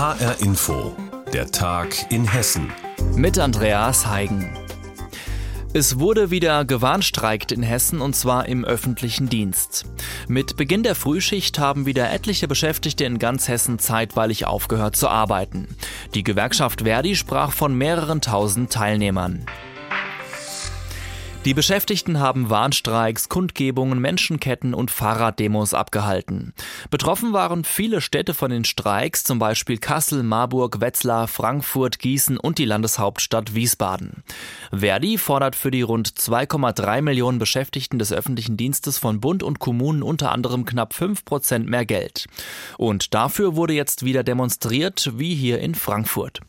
HR Info, der Tag in Hessen. Mit Andreas Heigen. Es wurde wieder gewarnstreikt in Hessen und zwar im öffentlichen Dienst. Mit Beginn der Frühschicht haben wieder etliche Beschäftigte in ganz Hessen zeitweilig aufgehört zu arbeiten. Die Gewerkschaft Verdi sprach von mehreren tausend Teilnehmern. Die Beschäftigten haben Warnstreiks, Kundgebungen, Menschenketten und Fahrraddemos abgehalten. Betroffen waren viele Städte von den Streiks, zum Beispiel Kassel, Marburg, Wetzlar, Frankfurt, Gießen und die Landeshauptstadt Wiesbaden. Verdi fordert für die rund 2,3 Millionen Beschäftigten des öffentlichen Dienstes von Bund und Kommunen unter anderem knapp 5 Prozent mehr Geld. Und dafür wurde jetzt wieder demonstriert, wie hier in Frankfurt.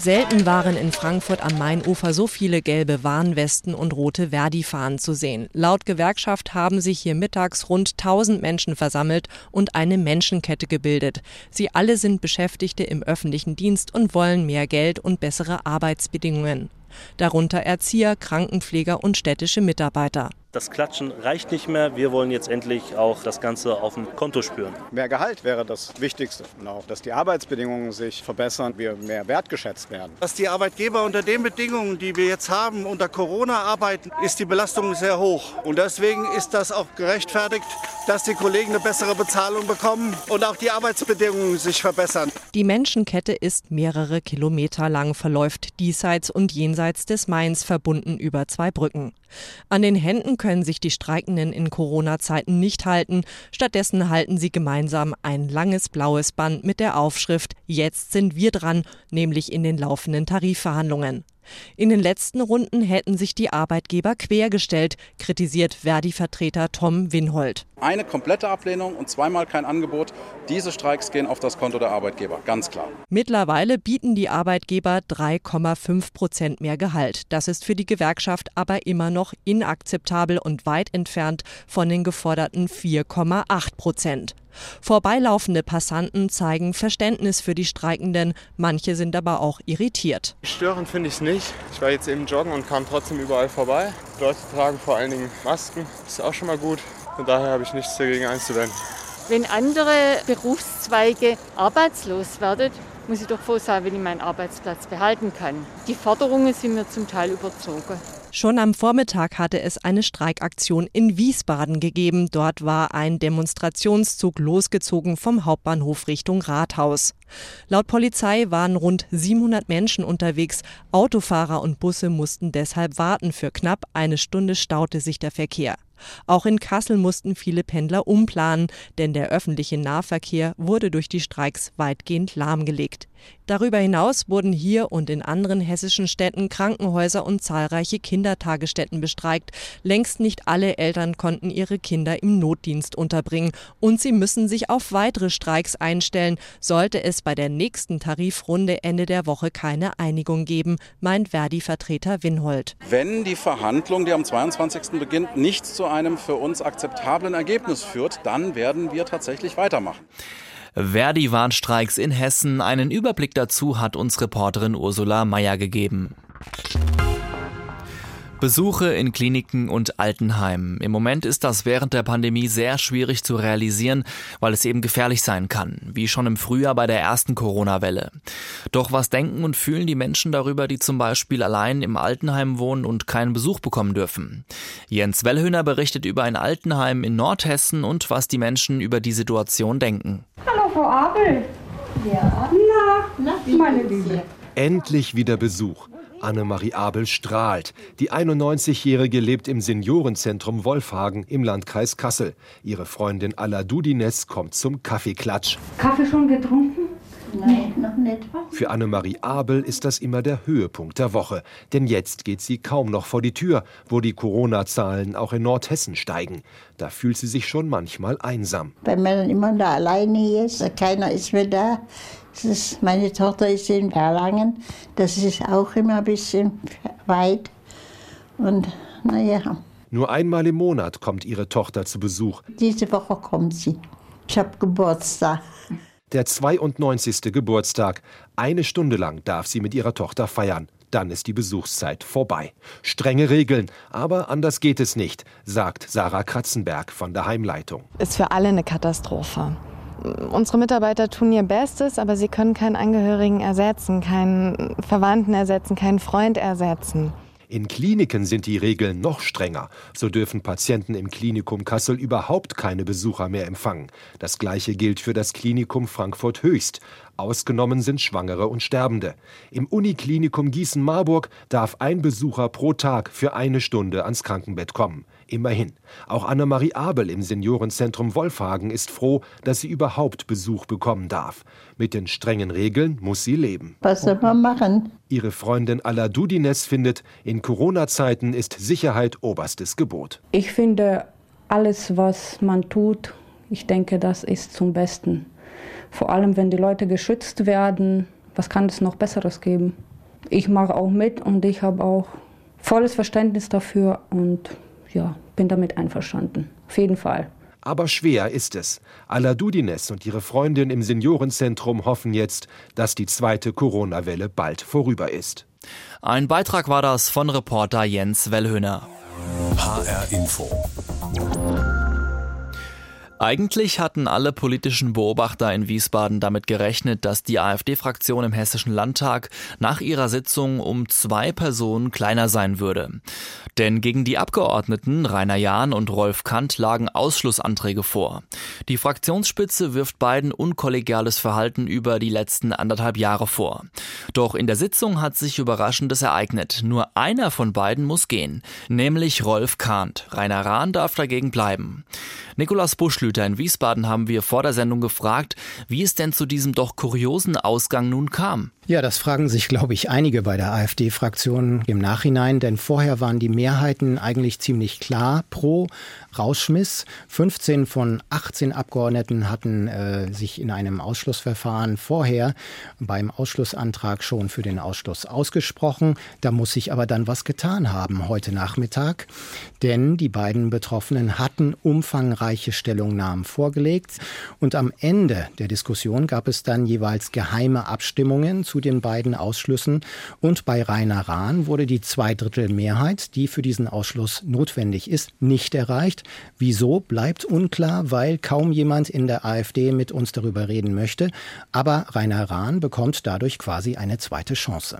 Selten waren in Frankfurt am Mainufer so viele gelbe Warnwesten und rote Verdi-Fahnen zu sehen. Laut Gewerkschaft haben sich hier mittags rund 1000 Menschen versammelt und eine Menschenkette gebildet. Sie alle sind Beschäftigte im öffentlichen Dienst und wollen mehr Geld und bessere Arbeitsbedingungen. Darunter Erzieher, Krankenpfleger und städtische Mitarbeiter. Das Klatschen reicht nicht mehr. Wir wollen jetzt endlich auch das Ganze auf dem Konto spüren. Mehr Gehalt wäre das Wichtigste. Und auch, dass die Arbeitsbedingungen sich verbessern, wir mehr wertgeschätzt werden. Dass die Arbeitgeber unter den Bedingungen, die wir jetzt haben, unter Corona arbeiten, ist die Belastung sehr hoch. Und deswegen ist das auch gerechtfertigt, dass die Kollegen eine bessere Bezahlung bekommen und auch die Arbeitsbedingungen sich verbessern. Die Menschenkette ist mehrere Kilometer lang, verläuft diesseits und jenseits des Mains verbunden über zwei Brücken. An den Händen können sich die Streikenden in Corona-Zeiten nicht halten. Stattdessen halten sie gemeinsam ein langes blaues Band mit der Aufschrift Jetzt sind wir dran, nämlich in den laufenden Tarifverhandlungen. In den letzten Runden hätten sich die Arbeitgeber quergestellt, kritisiert Verdi-Vertreter Tom Winhold. Eine komplette Ablehnung und zweimal kein Angebot. Diese Streiks gehen auf das Konto der Arbeitgeber, ganz klar. Mittlerweile bieten die Arbeitgeber 3,5 Prozent mehr Gehalt. Das ist für die Gewerkschaft aber immer noch inakzeptabel und weit entfernt von den geforderten 4,8 Prozent. Vorbeilaufende Passanten zeigen Verständnis für die Streikenden, manche sind aber auch irritiert. Störend finde ich es nicht. Ich war jetzt eben joggen und kam trotzdem überall vorbei. Die Leute tragen vor allen Dingen Masken, das ist auch schon mal gut. Von daher habe ich nichts dagegen einzuwenden. Wenn andere Berufszweige arbeitslos werden, muss ich doch froh sein, wenn ich meinen Arbeitsplatz behalten kann. Die Forderungen sind mir zum Teil überzogen. Schon am Vormittag hatte es eine Streikaktion in Wiesbaden gegeben. Dort war ein Demonstrationszug losgezogen vom Hauptbahnhof Richtung Rathaus. Laut Polizei waren rund 700 Menschen unterwegs. Autofahrer und Busse mussten deshalb warten. Für knapp eine Stunde staute sich der Verkehr. Auch in Kassel mussten viele Pendler umplanen, denn der öffentliche Nahverkehr wurde durch die Streiks weitgehend lahmgelegt. Darüber hinaus wurden hier und in anderen hessischen Städten Krankenhäuser und zahlreiche Kindertagesstätten bestreikt. Längst nicht alle Eltern konnten ihre Kinder im Notdienst unterbringen und sie müssen sich auf weitere Streiks einstellen, sollte es bei der nächsten Tarifrunde Ende der Woche keine Einigung geben, meint Verdi-Vertreter Winhold. Wenn die Verhandlung, die am 22. beginnt, nicht zu einem für uns akzeptablen Ergebnis führt, dann werden wir tatsächlich weitermachen. Verdi-Warnstreiks in Hessen. Einen Überblick dazu hat uns Reporterin Ursula Meyer gegeben. Besuche in Kliniken und Altenheimen. Im Moment ist das während der Pandemie sehr schwierig zu realisieren, weil es eben gefährlich sein kann, wie schon im Frühjahr bei der ersten Corona-Welle. Doch was denken und fühlen die Menschen darüber, die zum Beispiel allein im Altenheim wohnen und keinen Besuch bekommen dürfen? Jens Wellhöhner berichtet über ein Altenheim in Nordhessen und was die Menschen über die Situation denken. Hallo Frau Abel. Ja. Na, Na meine Liebe. Endlich wieder Besuch. Annemarie Abel strahlt. Die 91-Jährige lebt im Seniorenzentrum Wolfhagen im Landkreis Kassel. Ihre Freundin Alla Dudines kommt zum Kaffeeklatsch. Kaffee schon getrunken? Nein, noch nicht. Für Annemarie Abel ist das immer der Höhepunkt der Woche. Denn jetzt geht sie kaum noch vor die Tür, wo die Corona-Zahlen auch in Nordhessen steigen. Da fühlt sie sich schon manchmal einsam. Weil man dann immer da alleine ist, keiner ist mehr da. Ist, meine Tochter ist in Erlangen, das ist auch immer ein bisschen weit. Und naja. Nur einmal im Monat kommt ihre Tochter zu Besuch. Diese Woche kommt sie. Ich habe Geburtstag. Der 92. Geburtstag. Eine Stunde lang darf sie mit ihrer Tochter feiern. Dann ist die Besuchszeit vorbei. Strenge Regeln, aber anders geht es nicht, sagt Sarah Kratzenberg von der Heimleitung. Ist für alle eine Katastrophe. Unsere Mitarbeiter tun ihr Bestes, aber sie können keinen Angehörigen ersetzen, keinen Verwandten ersetzen, keinen Freund ersetzen. In Kliniken sind die Regeln noch strenger. So dürfen Patienten im Klinikum Kassel überhaupt keine Besucher mehr empfangen. Das gleiche gilt für das Klinikum Frankfurt Höchst. Ausgenommen sind Schwangere und Sterbende. Im Uniklinikum Gießen-Marburg darf ein Besucher pro Tag für eine Stunde ans Krankenbett kommen. Immerhin. Auch Annemarie Abel im Seniorenzentrum Wolfhagen ist froh, dass sie überhaupt Besuch bekommen darf. Mit den strengen Regeln muss sie leben. Was soll man machen? Ihre Freundin Aladudines findet, in Corona-Zeiten ist Sicherheit oberstes Gebot. Ich finde, alles, was man tut, ich denke, das ist zum Besten. Vor allem, wenn die Leute geschützt werden, was kann es noch Besseres geben? Ich mache auch mit und ich habe auch volles Verständnis dafür und ja, bin damit einverstanden. Auf jeden Fall. Aber schwer ist es. Aladudines und ihre Freundin im Seniorenzentrum hoffen jetzt, dass die zweite Corona-Welle bald vorüber ist. Ein Beitrag war das von Reporter Jens Wellhöhner. HR Info. Eigentlich hatten alle politischen Beobachter in Wiesbaden damit gerechnet, dass die AfD-Fraktion im Hessischen Landtag nach ihrer Sitzung um zwei Personen kleiner sein würde. Denn gegen die Abgeordneten Rainer Jahn und Rolf Kant lagen Ausschlussanträge vor. Die Fraktionsspitze wirft beiden unkollegiales Verhalten über die letzten anderthalb Jahre vor. Doch in der Sitzung hat sich Überraschendes ereignet. Nur einer von beiden muss gehen, nämlich Rolf Kahnt. Rainer Rahn darf dagegen bleiben. Nikolaus Buschlüter in Wiesbaden haben wir vor der Sendung gefragt, wie es denn zu diesem doch kuriosen Ausgang nun kam. Ja, das fragen sich, glaube ich, einige bei der AfD-Fraktion im Nachhinein, denn vorher waren die Mehrheiten eigentlich ziemlich klar pro Rauschmiss. 15 von 18 Abgeordneten hatten äh, sich in einem Ausschlussverfahren vorher beim Ausschlussantrag schon für den Ausschluss ausgesprochen. Da muss sich aber dann was getan haben heute Nachmittag, denn die beiden Betroffenen hatten umfangreiche Stellungnahmen vorgelegt und am Ende der Diskussion gab es dann jeweils geheime Abstimmungen zu den beiden Ausschlüssen und bei Rainer Rahn wurde die Zweidrittelmehrheit, die für diesen Ausschluss notwendig ist, nicht erreicht. Wieso bleibt unklar, weil kaum jemand in der AfD mit uns darüber reden möchte, aber Rainer Rahn bekommt dadurch quasi eine zweite Chance.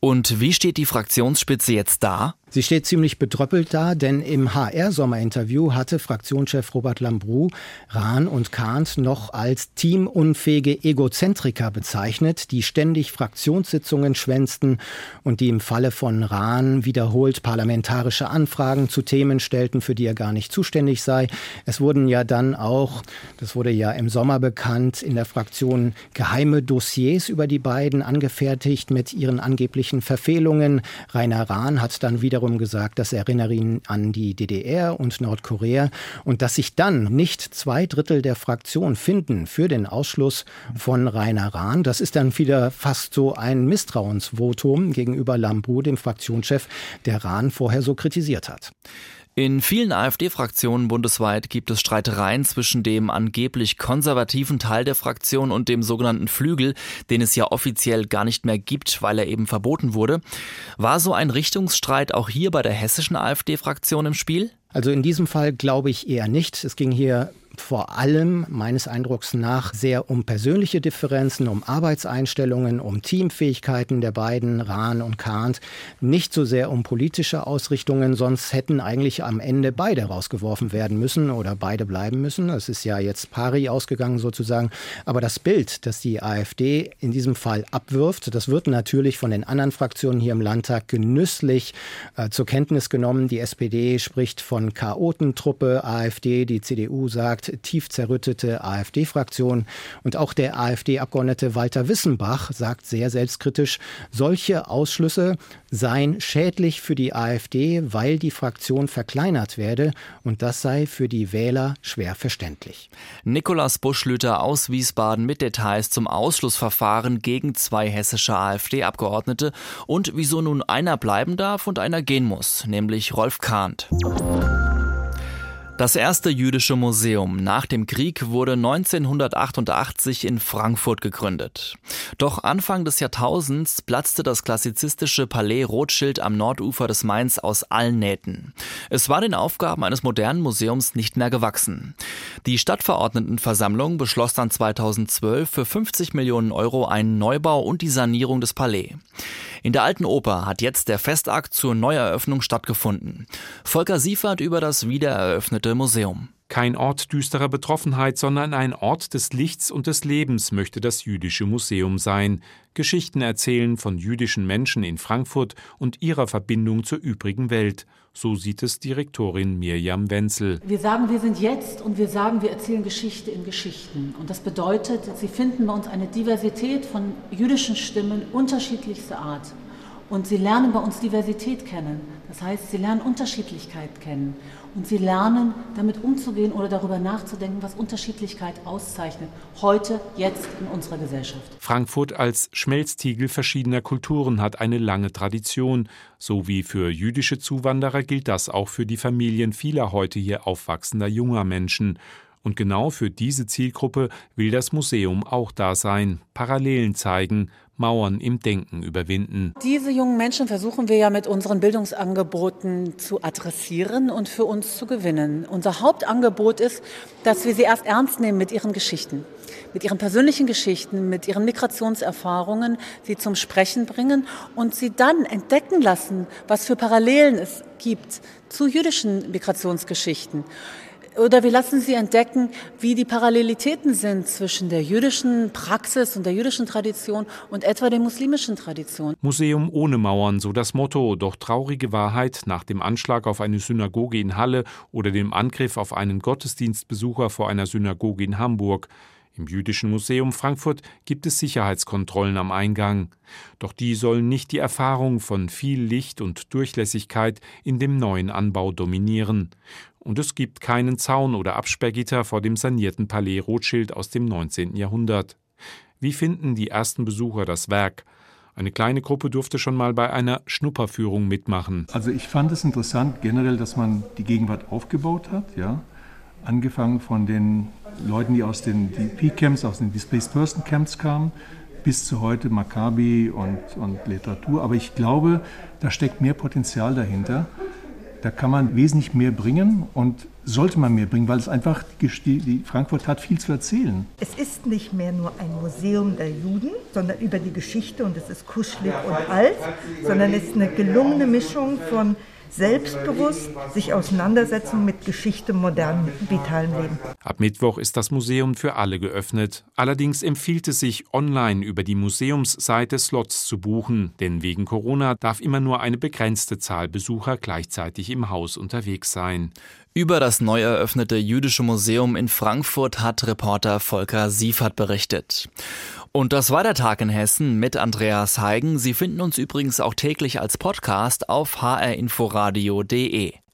Und wie steht die Fraktionsspitze jetzt da? Sie steht ziemlich bedröppelt da, denn im HR-Sommerinterview hatte Fraktionschef Robert Lambrou Rahn und Kahnt noch als teamunfähige Egozentriker bezeichnet, die ständig Fraktionssitzungen schwänzten und die im Falle von Rahn wiederholt parlamentarische Anfragen zu Themen stellten, für die er gar nicht zuständig sei. Es wurden ja dann auch, das wurde ja im Sommer bekannt, in der Fraktion geheime Dossiers über die beiden angefertigt mit ihren angeblichen Verfehlungen. Rainer Rahn hat dann wieder wiederum gesagt, das erinnere ihn an die DDR und Nordkorea und dass sich dann nicht zwei Drittel der Fraktion finden für den Ausschluss von Rainer Rahn. Das ist dann wieder fast so ein Misstrauensvotum gegenüber Lambrou, dem Fraktionschef, der Rahn vorher so kritisiert hat. In vielen AfD-Fraktionen bundesweit gibt es Streitereien zwischen dem angeblich konservativen Teil der Fraktion und dem sogenannten Flügel, den es ja offiziell gar nicht mehr gibt, weil er eben verboten wurde. War so ein Richtungsstreit auch hier bei der hessischen AfD-Fraktion im Spiel? Also in diesem Fall glaube ich eher nicht. Es ging hier vor allem meines Eindrucks nach sehr um persönliche Differenzen, um Arbeitseinstellungen, um Teamfähigkeiten der beiden, Rahn und Kahnt, nicht so sehr um politische Ausrichtungen, sonst hätten eigentlich am Ende beide rausgeworfen werden müssen oder beide bleiben müssen. Es ist ja jetzt pari ausgegangen sozusagen. Aber das Bild, das die AfD in diesem Fall abwirft, das wird natürlich von den anderen Fraktionen hier im Landtag genüsslich äh, zur Kenntnis genommen. Die SPD spricht von Chaotentruppe, AfD, die CDU sagt, sagt tief zerrüttete AfD-Fraktion. Und auch der AfD-Abgeordnete Walter Wissenbach sagt sehr selbstkritisch, solche Ausschlüsse seien schädlich für die AfD, weil die Fraktion verkleinert werde. Und das sei für die Wähler schwer verständlich. Nikolaus Buschlüter aus Wiesbaden mit Details zum Ausschlussverfahren gegen zwei hessische AfD-Abgeordnete und wieso nun einer bleiben darf und einer gehen muss, nämlich Rolf Kahnt. Das erste jüdische Museum nach dem Krieg wurde 1988 in Frankfurt gegründet. Doch Anfang des Jahrtausends platzte das klassizistische Palais Rothschild am Nordufer des Mains aus allen Nähten. Es war den Aufgaben eines modernen Museums nicht mehr gewachsen. Die Stadtverordnetenversammlung beschloss dann 2012 für 50 Millionen Euro einen Neubau und die Sanierung des Palais. In der Alten Oper hat jetzt der Festakt zur Neueröffnung stattgefunden. Volker Siefert über das wiedereröffnete Museum. Kein Ort düsterer Betroffenheit, sondern ein Ort des Lichts und des Lebens möchte das Jüdische Museum sein. Geschichten erzählen von jüdischen Menschen in Frankfurt und ihrer Verbindung zur übrigen Welt. So sieht es Direktorin Mirjam Wenzel. Wir sagen, wir sind jetzt und wir sagen, wir erzählen Geschichte in Geschichten. Und das bedeutet, Sie finden bei uns eine Diversität von jüdischen Stimmen unterschiedlichster Art. Und Sie lernen bei uns Diversität kennen. Das heißt, Sie lernen Unterschiedlichkeit kennen. Und Sie lernen, damit umzugehen oder darüber nachzudenken, was Unterschiedlichkeit auszeichnet. Heute, jetzt in unserer Gesellschaft. Frankfurt als Schmelztiegel verschiedener Kulturen hat eine lange Tradition. So wie für jüdische Zuwanderer gilt das auch für die Familien vieler heute hier aufwachsender junger Menschen. Und genau für diese Zielgruppe will das Museum auch da sein, Parallelen zeigen, Mauern im Denken überwinden. Diese jungen Menschen versuchen wir ja mit unseren Bildungsangeboten zu adressieren und für uns zu gewinnen. Unser Hauptangebot ist, dass wir sie erst ernst nehmen mit ihren Geschichten, mit ihren persönlichen Geschichten, mit ihren Migrationserfahrungen, sie zum Sprechen bringen und sie dann entdecken lassen, was für Parallelen es gibt zu jüdischen Migrationsgeschichten oder wir lassen sie entdecken, wie die Parallelitäten sind zwischen der jüdischen Praxis und der jüdischen Tradition und etwa der muslimischen Tradition. Museum ohne Mauern, so das Motto. Doch traurige Wahrheit nach dem Anschlag auf eine Synagoge in Halle oder dem Angriff auf einen Gottesdienstbesucher vor einer Synagoge in Hamburg. Im Jüdischen Museum Frankfurt gibt es Sicherheitskontrollen am Eingang. Doch die sollen nicht die Erfahrung von viel Licht und Durchlässigkeit in dem neuen Anbau dominieren und es gibt keinen Zaun oder Absperrgitter vor dem sanierten Palais Rothschild aus dem 19. Jahrhundert. Wie finden die ersten Besucher das Werk? Eine kleine Gruppe durfte schon mal bei einer Schnupperführung mitmachen. Also ich fand es interessant generell, dass man die Gegenwart aufgebaut hat, ja. Angefangen von den Leuten, die aus den DP-Camps, aus den Displaced Person Camps kamen, bis zu heute Maccabi und, und Literatur. Aber ich glaube, da steckt mehr Potenzial dahinter. Da kann man wesentlich mehr bringen und sollte man mehr bringen, weil es einfach, die, die Frankfurt hat viel zu erzählen. Es ist nicht mehr nur ein Museum der Juden, sondern über die Geschichte und es ist kuschelig und alt, sondern es ist eine gelungene Mischung von selbstbewusst sich auseinandersetzen mit Geschichte, modernen, vitalen Leben. Ab Mittwoch ist das Museum für alle geöffnet. Allerdings empfiehlt es sich, online über die Museumsseite Slots zu buchen, denn wegen Corona darf immer nur eine begrenzte Zahl Besucher gleichzeitig im Haus unterwegs sein. Über das neu eröffnete Jüdische Museum in Frankfurt hat Reporter Volker Siefert berichtet. Und das war der Tag in Hessen mit Andreas Heigen. Sie finden uns übrigens auch täglich als Podcast auf hrinforadio.de.